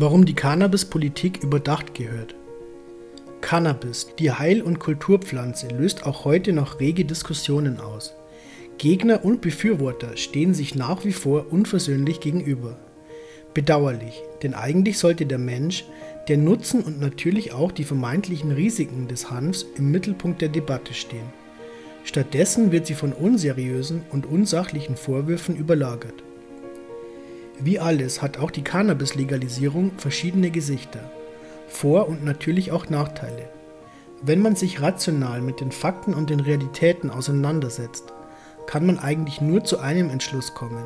Warum die Cannabis-Politik überdacht gehört. Cannabis, die Heil- und Kulturpflanze, löst auch heute noch rege Diskussionen aus. Gegner und Befürworter stehen sich nach wie vor unversöhnlich gegenüber. Bedauerlich, denn eigentlich sollte der Mensch, der Nutzen und natürlich auch die vermeintlichen Risiken des Hanfs im Mittelpunkt der Debatte stehen. Stattdessen wird sie von unseriösen und unsachlichen Vorwürfen überlagert. Wie alles hat auch die Cannabis-Legalisierung verschiedene Gesichter, Vor- und natürlich auch Nachteile. Wenn man sich rational mit den Fakten und den Realitäten auseinandersetzt, kann man eigentlich nur zu einem Entschluss kommen.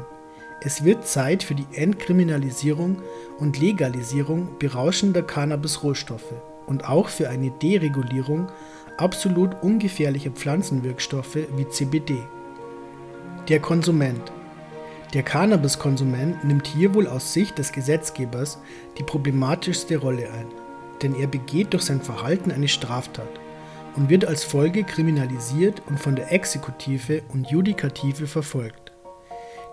Es wird Zeit für die Entkriminalisierung und Legalisierung berauschender Cannabis-Rohstoffe und auch für eine Deregulierung absolut ungefährlicher Pflanzenwirkstoffe wie CBD. Der Konsument der Cannabiskonsument nimmt hier wohl aus Sicht des Gesetzgebers die problematischste Rolle ein, denn er begeht durch sein Verhalten eine Straftat und wird als Folge kriminalisiert und von der Exekutive und Judikative verfolgt.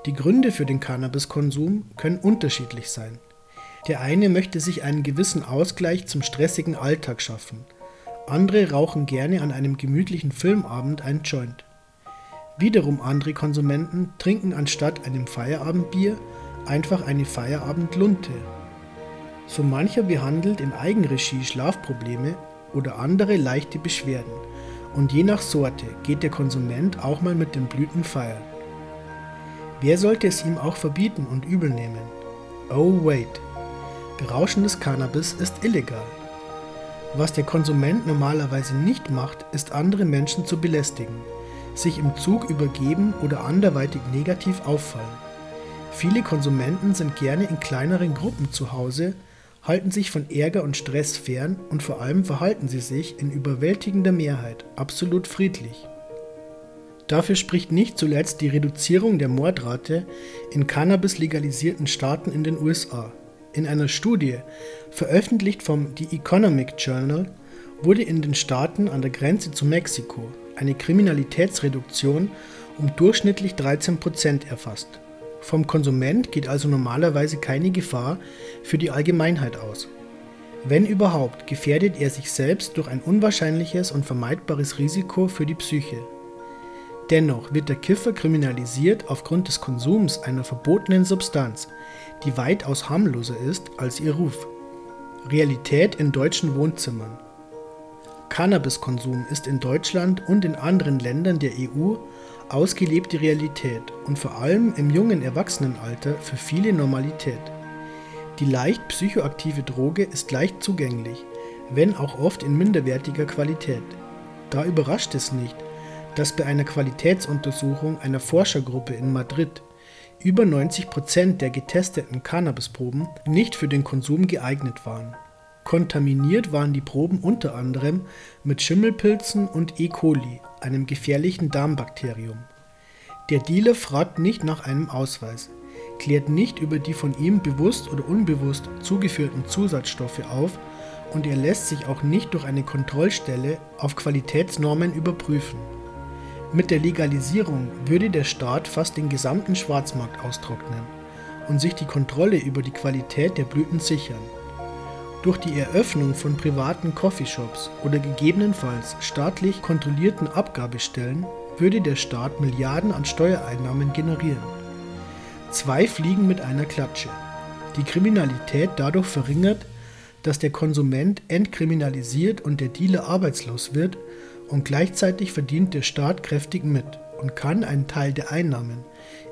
Die Gründe für den Cannabiskonsum können unterschiedlich sein. Der eine möchte sich einen gewissen Ausgleich zum stressigen Alltag schaffen, andere rauchen gerne an einem gemütlichen Filmabend einen Joint. Wiederum andere Konsumenten trinken anstatt einem Feierabendbier einfach eine Feierabendlunte. So mancher behandelt in Eigenregie Schlafprobleme oder andere leichte Beschwerden und je nach Sorte geht der Konsument auch mal mit den Blüten feiern. Wer sollte es ihm auch verbieten und übel nehmen? Oh wait, berauschendes Cannabis ist illegal. Was der Konsument normalerweise nicht macht, ist andere Menschen zu belästigen sich im Zug übergeben oder anderweitig negativ auffallen. Viele Konsumenten sind gerne in kleineren Gruppen zu Hause, halten sich von Ärger und Stress fern und vor allem verhalten sie sich in überwältigender Mehrheit absolut friedlich. Dafür spricht nicht zuletzt die Reduzierung der Mordrate in Cannabis legalisierten Staaten in den USA. In einer Studie, veröffentlicht vom The Economic Journal, wurde in den Staaten an der Grenze zu Mexiko eine Kriminalitätsreduktion um durchschnittlich 13 Prozent erfasst. Vom Konsument geht also normalerweise keine Gefahr für die Allgemeinheit aus. Wenn überhaupt, gefährdet er sich selbst durch ein unwahrscheinliches und vermeidbares Risiko für die Psyche. Dennoch wird der Kiffer kriminalisiert aufgrund des Konsums einer verbotenen Substanz, die weitaus harmloser ist als ihr Ruf. Realität in deutschen Wohnzimmern. Cannabiskonsum ist in Deutschland und in anderen Ländern der EU ausgelebte Realität und vor allem im jungen Erwachsenenalter für viele Normalität. Die leicht psychoaktive Droge ist leicht zugänglich, wenn auch oft in minderwertiger Qualität. Da überrascht es nicht, dass bei einer Qualitätsuntersuchung einer Forschergruppe in Madrid über 90 Prozent der getesteten Cannabisproben nicht für den Konsum geeignet waren. Kontaminiert waren die Proben unter anderem mit Schimmelpilzen und E. coli, einem gefährlichen Darmbakterium. Der Dealer fragt nicht nach einem Ausweis, klärt nicht über die von ihm bewusst oder unbewusst zugeführten Zusatzstoffe auf und er lässt sich auch nicht durch eine Kontrollstelle auf Qualitätsnormen überprüfen. Mit der Legalisierung würde der Staat fast den gesamten Schwarzmarkt austrocknen und sich die Kontrolle über die Qualität der Blüten sichern. Durch die Eröffnung von privaten Coffeeshops oder gegebenenfalls staatlich kontrollierten Abgabestellen würde der Staat Milliarden an Steuereinnahmen generieren. Zwei Fliegen mit einer Klatsche. Die Kriminalität dadurch verringert, dass der Konsument entkriminalisiert und der Dealer arbeitslos wird und gleichzeitig verdient der Staat kräftig mit und kann einen Teil der Einnahmen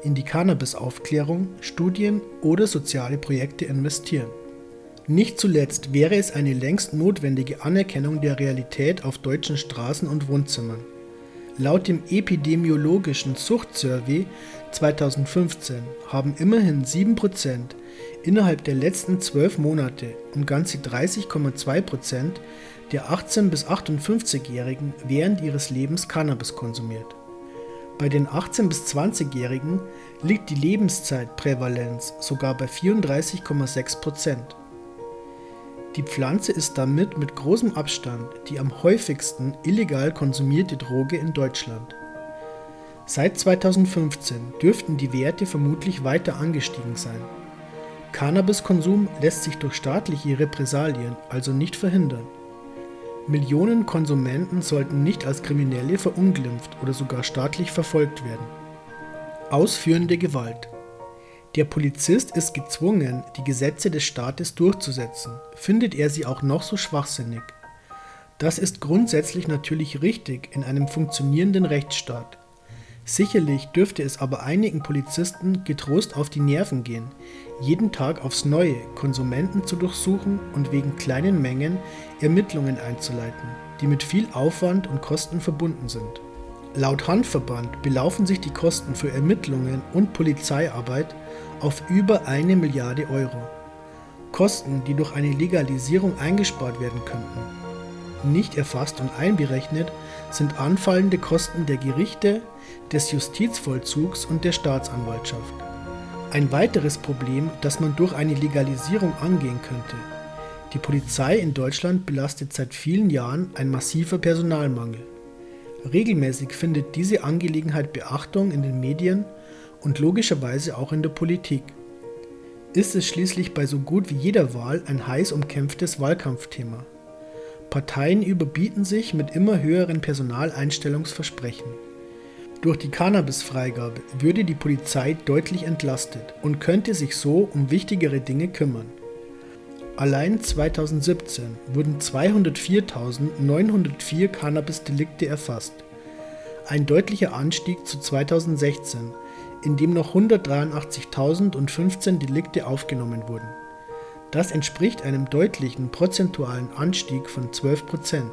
in die Cannabis-Aufklärung, Studien oder soziale Projekte investieren. Nicht zuletzt wäre es eine längst notwendige Anerkennung der Realität auf deutschen Straßen und Wohnzimmern. Laut dem Epidemiologischen Suchtsurvey 2015 haben immerhin 7% innerhalb der letzten 12 Monate und ganze 30,2% der 18- bis 58-Jährigen während ihres Lebens Cannabis konsumiert. Bei den 18- bis 20-Jährigen liegt die Lebenszeitprävalenz sogar bei 34,6%. Die Pflanze ist damit mit großem Abstand die am häufigsten illegal konsumierte Droge in Deutschland. Seit 2015 dürften die Werte vermutlich weiter angestiegen sein. Cannabiskonsum lässt sich durch staatliche Repressalien also nicht verhindern. Millionen Konsumenten sollten nicht als Kriminelle verunglimpft oder sogar staatlich verfolgt werden. Ausführende Gewalt Der Polizist ist gezwungen, die Gesetze des Staates durchzusetzen, findet er sie auch noch so schwachsinnig. Das ist grundsätzlich natürlich richtig in einem funktionierenden Rechtsstaat. Sicherlich dürfte es aber einigen Polizisten getrost auf die Nerven gehen, jeden Tag aufs Neue Konsumenten zu durchsuchen und wegen kleinen Mengen Ermittlungen einzuleiten, die mit viel Aufwand und Kosten verbunden sind. Laut Handverband belaufen sich die Kosten für Ermittlungen und Polizeiarbeit auf über eine Milliarde Euro. Kosten, die durch eine Legalisierung eingespart werden könnten. Nicht erfasst und einberechnet sind anfallende Kosten der Gerichte, des Justizvollzugs und der Staatsanwaltschaft. Ein weiteres Problem, das man durch eine Legalisierung angehen könnte. Die Polizei in Deutschland belastet seit vielen Jahren ein massiver Personalmangel. Regelmäßig findet diese Angelegenheit Beachtung in den Medien und logischerweise auch in der Politik. Ist es schließlich bei so gut wie jeder Wahl ein heiß umkämpftes Wahlkampfthema. Parteien überbieten sich mit immer höheren Personaleinstellungsversprechen. Durch die Cannabisfreigabe würde die Polizei deutlich entlastet und könnte sich so um wichtigere Dinge kümmern. Allein 2017 wurden 204.904 Cannabis-Delikte erfasst. Ein deutlicher Anstieg zu 2016, in dem noch 183.015 Delikte aufgenommen wurden. Das entspricht einem deutlichen prozentualen Anstieg von 12 Prozent.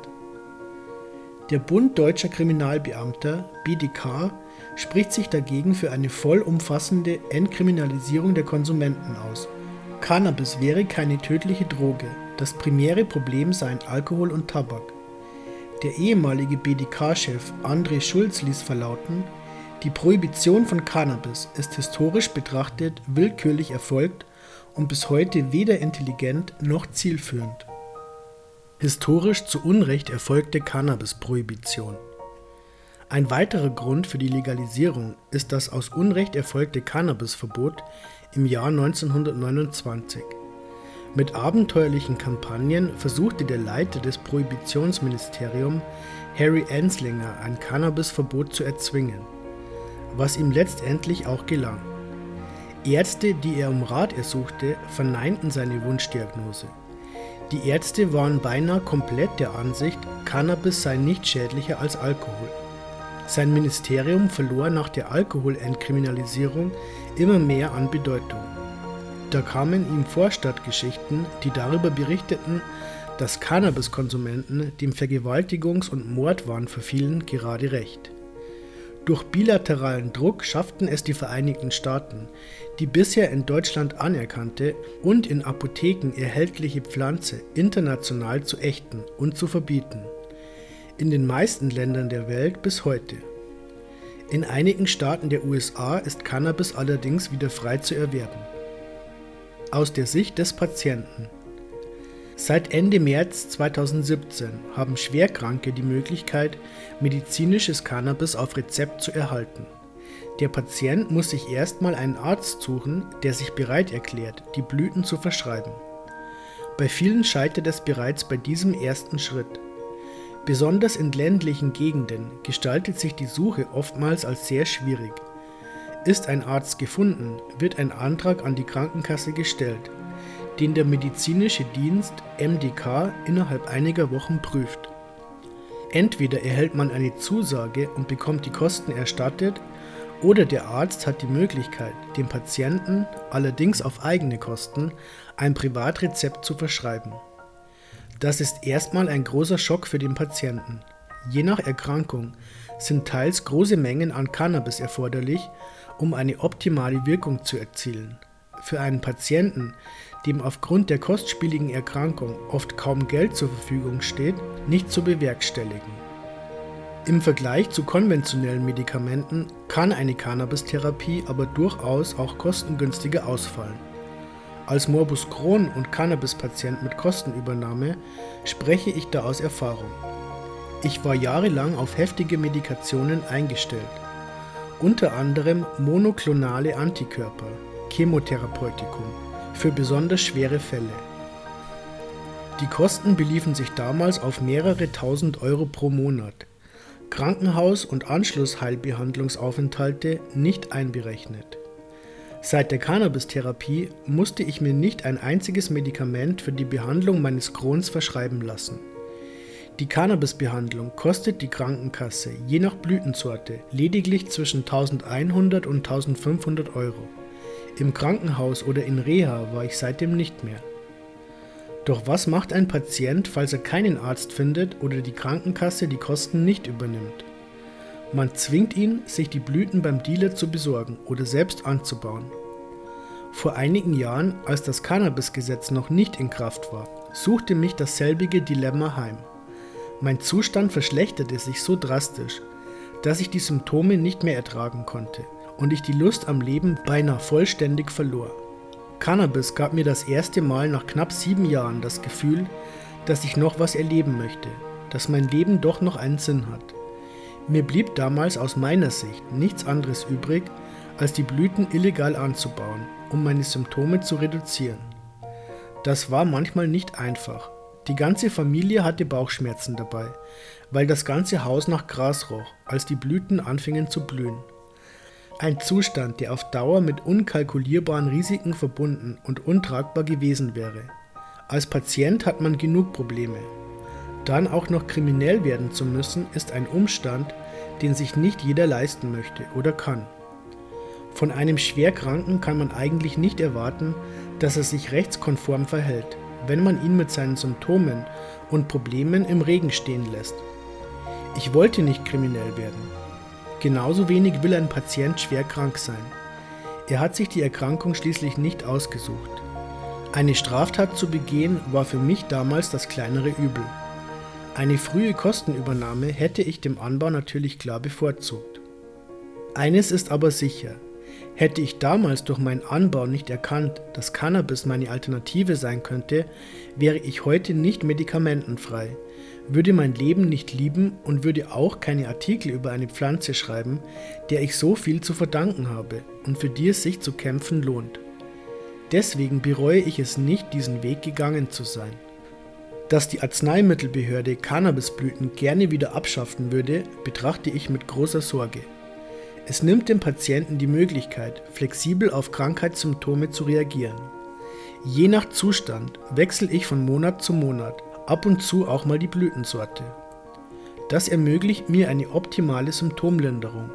Der Bund Deutscher Kriminalbeamter (BdK) spricht sich dagegen für eine vollumfassende Entkriminalisierung der Konsumenten aus. Cannabis wäre keine tödliche Droge, das primäre Problem seien Alkohol und Tabak. Der ehemalige BdK-Chef André Schulz ließ verlauten, die Prohibition von Cannabis ist historisch betrachtet willkürlich erfolgt und bis heute weder intelligent noch zielführend historisch zu Unrecht erfolgte Cannabis-Prohibition. Ein weiterer Grund für die Legalisierung ist das aus Unrecht erfolgte Cannabisverbot im Jahr 1929. Mit abenteuerlichen Kampagnen versuchte der Leiter des Prohibitionsministeriums, Harry Anslinger, ein Cannabisverbot zu erzwingen, was ihm letztendlich auch gelang. Ärzte, die er um Rat ersuchte, verneinten seine Wunschdiagnose. Die Ärzte waren beinahe komplett der Ansicht, Cannabis sei nicht schädlicher als Alkohol. Sein Ministerium verlor nach der Alkoholentkriminalisierung immer mehr an Bedeutung. Da kamen ihm Vorstadtgeschichten, die darüber berichteten, dass Cannabiskonsumenten dem Vergewaltigungs- und Mordwahn verfielen, gerade recht. Durch bilateralen Druck schafften es die Vereinigten Staaten, die bisher in Deutschland anerkannte und in Apotheken erhältliche Pflanze international zu ächten und zu verbieten. In den meisten Ländern der Welt bis heute. In einigen Staaten der USA ist Cannabis allerdings wieder frei zu erwerben. Aus der Sicht des Patienten Seit Ende März 2017 haben Schwerkranke die Möglichkeit, medizinisches Cannabis auf Rezept zu erhalten. Der Patient muss sich erstmal einen Arzt suchen, der sich bereit erklärt, die Blüten zu verschreiben. Bei vielen scheitert es bereits bei diesem ersten Schritt. Besonders in ländlichen Gegenden gestaltet sich die Suche oftmals als sehr schwierig. Ist ein Arzt gefunden, wird ein Antrag an die Krankenkasse gestellt den der medizinische Dienst MDK innerhalb einiger Wochen prüft. Entweder erhält man eine Zusage und bekommt die Kosten erstattet, oder der Arzt hat die Möglichkeit, dem Patienten, allerdings auf eigene Kosten, ein Privatrezept zu verschreiben. Das ist erstmal ein großer Schock für den Patienten. Je nach Erkrankung sind teils große Mengen an Cannabis erforderlich, um eine optimale Wirkung zu erzielen. Für einen Patienten, dem aufgrund der kostspieligen Erkrankung oft kaum Geld zur Verfügung steht, nicht zu bewerkstelligen. Im Vergleich zu konventionellen Medikamenten kann eine Cannabis-Therapie aber durchaus auch kostengünstiger ausfallen. Als Morbus Crohn und Cannabis-Patient mit Kostenübernahme spreche ich da aus Erfahrung. Ich war jahrelang auf heftige Medikationen eingestellt, unter anderem monoklonale Antikörper, Chemotherapeutikum für besonders schwere Fälle. Die Kosten beliefen sich damals auf mehrere tausend Euro pro Monat. Krankenhaus- und Anschlussheilbehandlungsaufenthalte nicht einberechnet. Seit der Cannabis-Therapie musste ich mir nicht ein einziges Medikament für die Behandlung meines Crohns verschreiben lassen. Die Cannabis-Behandlung kostet die Krankenkasse je nach Blütensorte lediglich zwischen 1100 und 1500 Euro. Im Krankenhaus oder in Reha war ich seitdem nicht mehr. Doch was macht ein Patient, falls er keinen Arzt findet oder die Krankenkasse die Kosten nicht übernimmt? Man zwingt ihn, sich die Blüten beim Dealer zu besorgen oder selbst anzubauen. Vor einigen Jahren, als das Cannabis-Gesetz noch nicht in Kraft war, suchte mich dasselbige Dilemma heim. Mein Zustand verschlechterte sich so drastisch, dass ich die Symptome nicht mehr ertragen konnte und ich die Lust am Leben beinahe vollständig verlor. Cannabis gab mir das erste Mal nach knapp sieben Jahren das Gefühl, dass ich noch was erleben möchte, dass mein Leben doch noch einen Sinn hat. Mir blieb damals aus meiner Sicht nichts anderes übrig, als die Blüten illegal anzubauen, um meine Symptome zu reduzieren. Das war manchmal nicht einfach, die ganze Familie hatte Bauchschmerzen dabei, weil das ganze Haus nach Gras roch, als die Blüten anfingen zu blühen. Ein Zustand, der auf Dauer mit unkalkulierbaren Risiken verbunden und untragbar gewesen wäre. Als Patient hat man genug Probleme. Dann auch noch kriminell werden zu müssen, ist ein Umstand, den sich nicht jeder leisten möchte oder kann. Von einem Schwerkranken kann man eigentlich nicht erwarten, dass er sich rechtskonform verhält wenn man ihn mit seinen Symptomen und Problemen im Regen stehen lässt. Ich wollte nicht kriminell werden. Genauso wenig will ein Patient schwer krank sein. Er hat sich die Erkrankung schließlich nicht ausgesucht. Eine Straftat zu begehen war für mich damals das kleinere Übel. Eine frühe Kostenübernahme hätte ich dem Anbau natürlich klar bevorzugt. Eines ist aber sicher, Hätte ich damals durch meinen Anbau nicht erkannt, dass Cannabis meine Alternative sein könnte, wäre ich heute nicht medikamentenfrei, würde mein Leben nicht lieben und würde auch keine Artikel über eine Pflanze schreiben, der ich so viel zu verdanken habe und für die es sich zu kämpfen lohnt. Deswegen bereue ich es nicht, diesen Weg gegangen zu sein. Dass die Arzneimittelbehörde Cannabisblüten gerne wieder abschaffen würde, betrachte ich mit großer Sorge. Es nimmt dem Patienten die Möglichkeit, flexibel auf Krankheitssymptome zu reagieren. Je nach Zustand wechsle ich von Monat zu Monat, ab und zu auch mal die Blütensorte. Das ermöglicht mir eine optimale Symptomlinderung,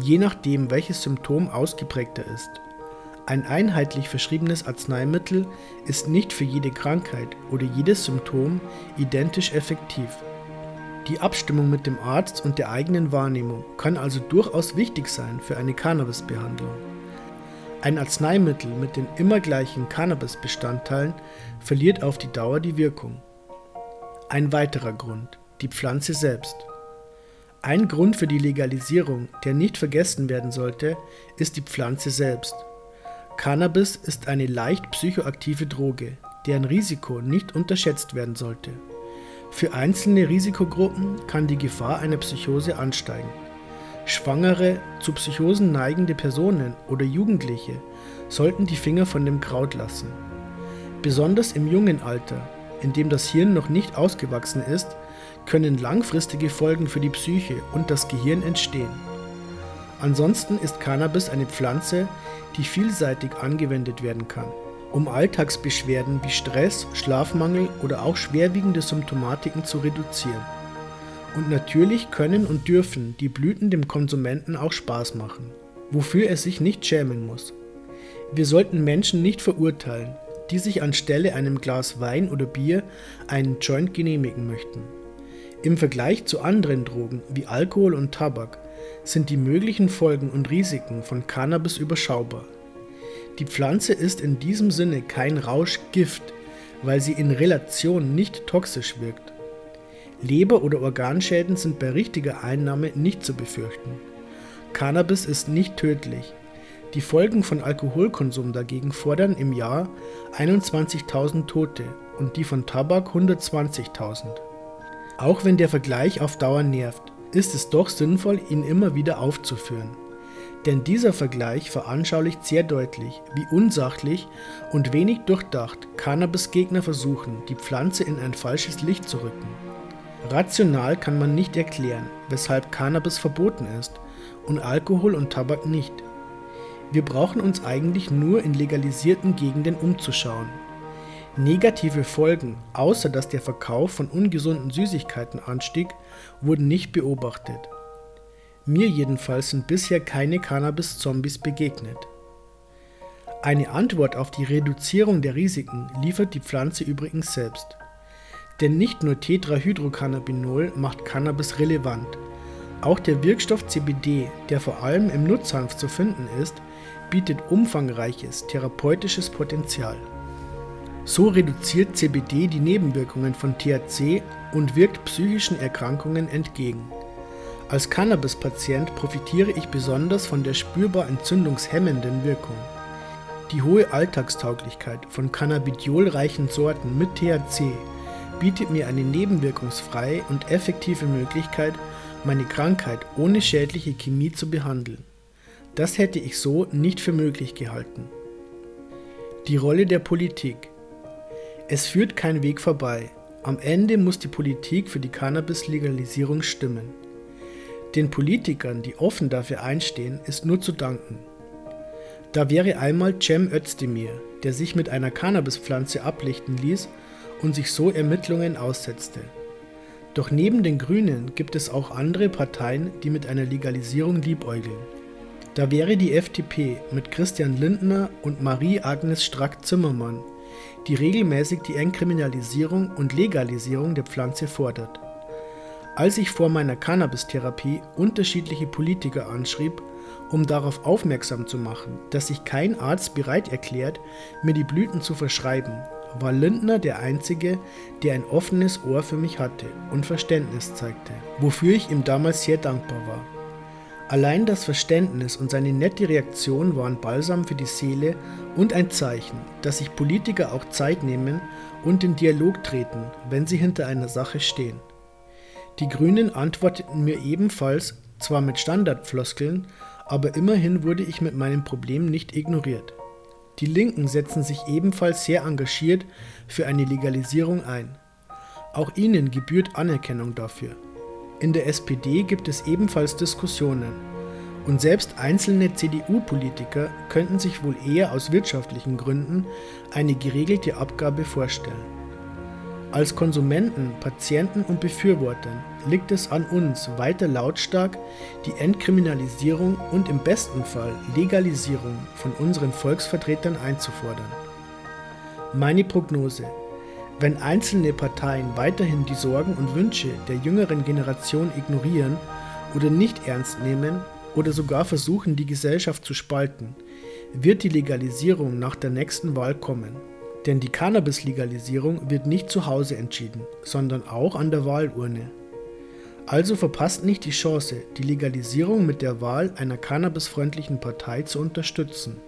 je nachdem welches Symptom ausgeprägter ist. Ein einheitlich verschriebenes Arzneimittel ist nicht für jede Krankheit oder jedes Symptom identisch effektiv. Die Abstimmung mit dem Arzt und der eigenen Wahrnehmung kann also durchaus wichtig sein für eine Cannabisbehandlung. Ein Arzneimittel mit den immer gleichen Cannabis-Bestandteilen verliert auf die Dauer die Wirkung. Ein weiterer Grund, die Pflanze selbst. Ein Grund für die Legalisierung, der nicht vergessen werden sollte, ist die Pflanze selbst. Cannabis ist eine leicht psychoaktive Droge, deren Risiko nicht unterschätzt werden sollte. Für einzelne Risikogruppen kann die Gefahr einer Psychose ansteigen. Schwangere, zu Psychosen neigende Personen oder Jugendliche sollten die Finger von dem Kraut lassen. Besonders im jungen Alter, in dem das Hirn noch nicht ausgewachsen ist, können langfristige Folgen für die Psyche und das Gehirn entstehen. Ansonsten ist Cannabis eine Pflanze, die vielseitig angewendet werden kann um Alltagsbeschwerden wie Stress, Schlafmangel oder auch schwerwiegende Symptomatiken zu reduzieren. Und natürlich können und dürfen die Blüten dem Konsumenten auch Spaß machen, wofür er sich nicht schämen muss. Wir sollten Menschen nicht verurteilen, die sich anstelle einem Glas Wein oder Bier einen Joint genehmigen möchten. Im Vergleich zu anderen Drogen wie Alkohol und Tabak sind die möglichen Folgen und Risiken von Cannabis überschaubar. Die Pflanze ist in diesem Sinne kein Rauschgift, weil sie in Relation nicht toxisch wirkt. Leber- oder Organschäden sind bei richtiger Einnahme nicht zu befürchten. Cannabis ist nicht tödlich. Die Folgen von Alkoholkonsum dagegen fordern im Jahr 21.000 Tote und die von Tabak 120.000. Auch wenn der Vergleich auf Dauer nervt, ist es doch sinnvoll, ihn immer wieder aufzuführen. Denn dieser Vergleich veranschaulicht sehr deutlich, wie unsachlich und wenig durchdacht Cannabis-Gegner versuchen, die Pflanze in ein falsches Licht zu rücken. Rational kann man nicht erklären, weshalb Cannabis verboten ist und Alkohol und Tabak nicht. Wir brauchen uns eigentlich nur in legalisierten Gegenden umzuschauen. Negative Folgen, außer dass der Verkauf von ungesunden Süßigkeiten anstieg, wurden nicht beobachtet. Mir jedenfalls sind bisher keine Cannabis-Zombies begegnet. Eine Antwort auf die Reduzierung der Risiken liefert die Pflanze übrigens selbst. Denn nicht nur Tetrahydrocannabinol macht Cannabis relevant. Auch der Wirkstoff CBD, der vor allem im Nutzhanf zu finden ist, bietet umfangreiches therapeutisches Potenzial. So reduziert CBD die Nebenwirkungen von THC und wirkt psychischen Erkrankungen entgegen. Als Cannabis-Patient profitiere ich besonders von der spürbar entzündungshemmenden Wirkung. Die hohe Alltagstauglichkeit von cannabidiolreichen Sorten mit THC bietet mir eine nebenwirkungsfreie und effektive Möglichkeit, meine Krankheit ohne schädliche Chemie zu behandeln. Das hätte ich so nicht für möglich gehalten. Die Rolle der Politik. Es führt kein Weg vorbei. Am Ende muss die Politik für die Cannabis-Legalisierung stimmen. Den Politikern, die offen dafür einstehen, ist nur zu danken. Da wäre einmal Cem Özdemir, der sich mit einer Cannabispflanze ablichten ließ und sich so Ermittlungen aussetzte. Doch neben den Grünen gibt es auch andere Parteien, die mit einer Legalisierung liebäugeln. Da wäre die FDP mit Christian Lindner und Marie-Agnes Strack-Zimmermann, die regelmäßig die Entkriminalisierung und Legalisierung der Pflanze fordert. Als ich vor meiner Cannabis-Therapie unterschiedliche Politiker anschrieb, um darauf aufmerksam zu machen, dass sich kein Arzt bereit erklärt, mir die Blüten zu verschreiben, war Lindner der Einzige, der ein offenes Ohr für mich hatte und Verständnis zeigte, wofür ich ihm damals sehr dankbar war. Allein das Verständnis und seine nette Reaktion waren Balsam für die Seele und ein Zeichen, dass sich Politiker auch Zeit nehmen und in Dialog treten, wenn sie hinter einer Sache stehen. Die Grünen antworteten mir ebenfalls, zwar mit Standardfloskeln, aber immerhin wurde ich mit meinem Problem nicht ignoriert. Die Linken setzen sich ebenfalls sehr engagiert für eine Legalisierung ein. Auch ihnen gebührt Anerkennung dafür. In der SPD gibt es ebenfalls Diskussionen. Und selbst einzelne CDU-Politiker könnten sich wohl eher aus wirtschaftlichen Gründen eine geregelte Abgabe vorstellen. Als Konsumenten, Patienten und Befürwortern liegt es an uns, weiter lautstark die Entkriminalisierung und im besten Fall Legalisierung von unseren Volksvertretern einzufordern. Meine Prognose wenn einzelne Parteien weiterhin die Sorgen und Wünsche der jüngeren Generation ignorieren oder nicht ernst nehmen oder sogar versuchen, die Gesellschaft zu spalten, wird die Legalisierung nach der nächsten Wahl kommen. Denn die Cannabis-Legalisierung wird nicht zu Hause entschieden, sondern auch an der Wahlurne. Also verpasst nicht die Chance, die Legalisierung mit der Wahl einer cannabisfreundlichen Partei zu unterstützen.